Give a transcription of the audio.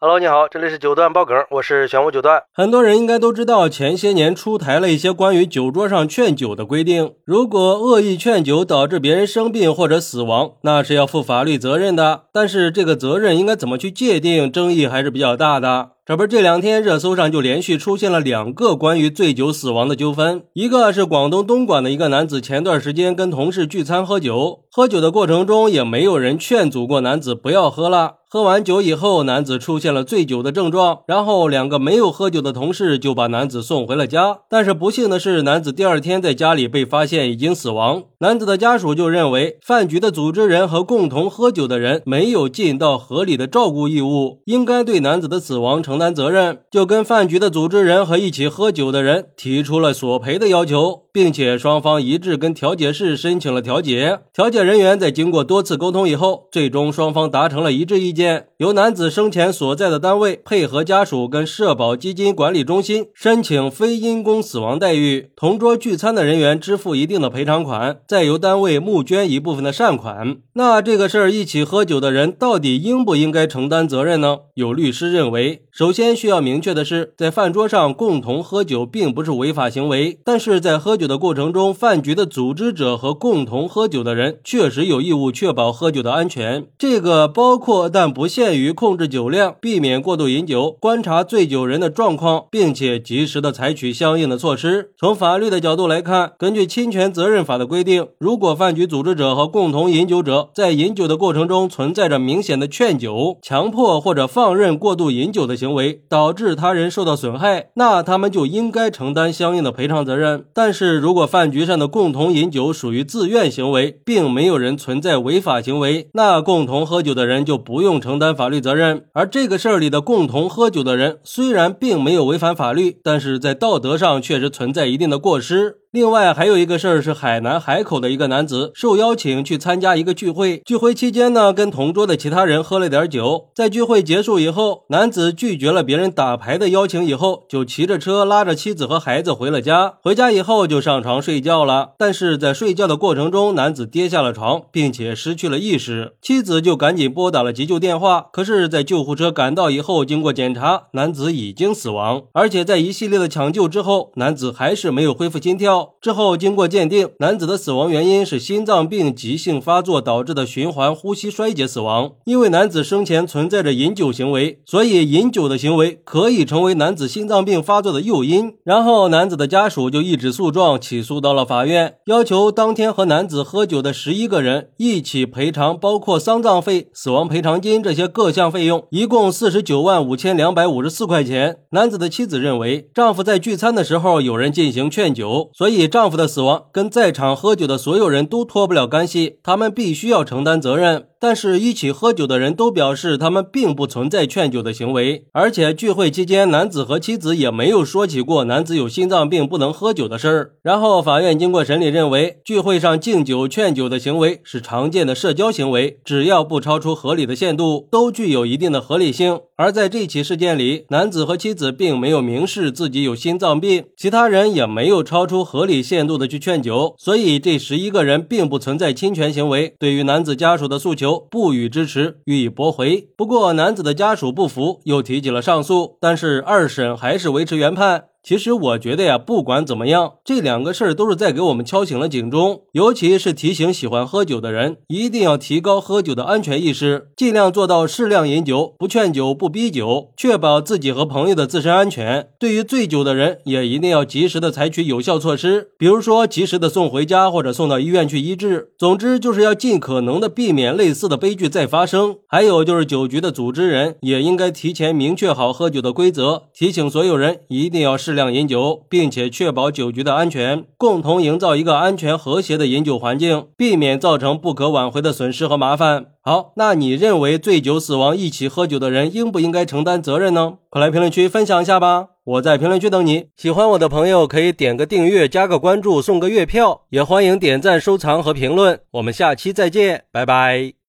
Hello，你好，这里是九段爆梗，我是玄武九段。很多人应该都知道，前些年出台了一些关于酒桌上劝酒的规定。如果恶意劝酒导致别人生病或者死亡，那是要负法律责任的。但是这个责任应该怎么去界定，争议还是比较大的。这不，这两天热搜上就连续出现了两个关于醉酒死亡的纠纷。一个是广东东莞的一个男子，前段时间跟同事聚餐喝酒，喝酒的过程中也没有人劝阻过男子不要喝了。喝完酒以后，男子出现了醉酒的症状，然后两个没有喝酒的同事就把男子送回了家。但是不幸的是，男子第二天在家里被发现已经死亡。男子的家属就认为，饭局的组织人和共同喝酒的人没有尽到合理的照顾义务，应该对男子的死亡承承担责任，就跟饭局的组织人和一起喝酒的人提出了索赔的要求。并且双方一致跟调解室申请了调解，调解人员在经过多次沟通以后，最终双方达成了一致意见，由男子生前所在的单位配合家属跟社保基金管理中心申请非因公死亡待遇，同桌聚餐的人员支付一定的赔偿款，再由单位募捐一部分的善款。那这个事儿一起喝酒的人到底应不应该承担责任呢？有律师认为，首首先需要明确的是，在饭桌上共同喝酒并不是违法行为，但是在喝酒的过程中，饭局的组织者和共同喝酒的人确实有义务确保喝酒的安全。这个包括但不限于控制酒量，避免过度饮酒，观察醉酒人的状况，并且及时的采取相应的措施。从法律的角度来看，根据侵权责任法的规定，如果饭局组织者和共同饮酒者在饮酒的过程中存在着明显的劝酒、强迫或者放任过度饮酒的行行为，导致他人受到损害，那他们就应该承担相应的赔偿责任。但是如果饭局上的共同饮酒属于自愿行为，并没有人存在违法行为，那共同喝酒的人就不用承担法律责任。而这个事儿里的共同喝酒的人，虽然并没有违反法律，但是在道德上确实存在一定的过失。另外还有一个事儿是海南海口的一个男子受邀请去参加一个聚会，聚会期间呢，跟同桌的其他人喝了点酒。在聚会结束以后，男子拒绝了别人打牌的邀请，以后就骑着车拉着妻子和孩子回了家。回家以后就上床睡觉了，但是在睡觉的过程中，男子跌下了床，并且失去了意识。妻子就赶紧拨打了急救电话，可是，在救护车赶到以后，经过检查，男子已经死亡，而且在一系列的抢救之后，男子还是没有恢复心跳。之后，经过鉴定，男子的死亡原因是心脏病急性发作导致的循环呼吸衰竭死亡。因为男子生前存在着饮酒行为，所以饮酒的行为可以成为男子心脏病发作的诱因。然后，男子的家属就一纸诉状起诉到了法院，要求当天和男子喝酒的十一个人一起赔偿，包括丧葬费、死亡赔偿金这些各项费用，一共四十九万五千两百五十四块钱。男子的妻子认为，丈夫在聚餐的时候有人进行劝酒，所以。所以，丈夫的死亡跟在场喝酒的所有人都脱不了干系，他们必须要承担责任。但是，一起喝酒的人都表示，他们并不存在劝酒的行为，而且聚会期间，男子和妻子也没有说起过男子有心脏病不能喝酒的事儿。然后，法院经过审理认为，聚会上敬酒劝酒的行为是常见的社交行为，只要不超出合理的限度，都具有一定的合理性。而在这起事件里，男子和妻子并没有明示自己有心脏病，其他人也没有超出合理限度的去劝酒，所以这十一个人并不存在侵权行为。对于男子家属的诉求，不予支持，予以驳回。不过，男子的家属不服，又提起了上诉，但是二审还是维持原判。其实我觉得呀，不管怎么样，这两个事儿都是在给我们敲醒了警钟，尤其是提醒喜欢喝酒的人，一定要提高喝酒的安全意识，尽量做到适量饮酒，不劝酒，不逼酒，确保自己和朋友的自身安全。对于醉酒的人，也一定要及时的采取有效措施，比如说及时的送回家或者送到医院去医治。总之，就是要尽可能的避免类似的悲剧再发生。还有就是酒局的组织人也应该提前明确好喝酒的规则，提醒所有人一定要适。量饮酒，并且确保酒局的安全，共同营造一个安全和谐的饮酒环境，避免造成不可挽回的损失和麻烦。好，那你认为醉酒死亡一起喝酒的人应不应该承担责任呢？快来评论区分享一下吧！我在评论区等你。喜欢我的朋友可以点个订阅、加个关注、送个月票，也欢迎点赞、收藏和评论。我们下期再见，拜拜。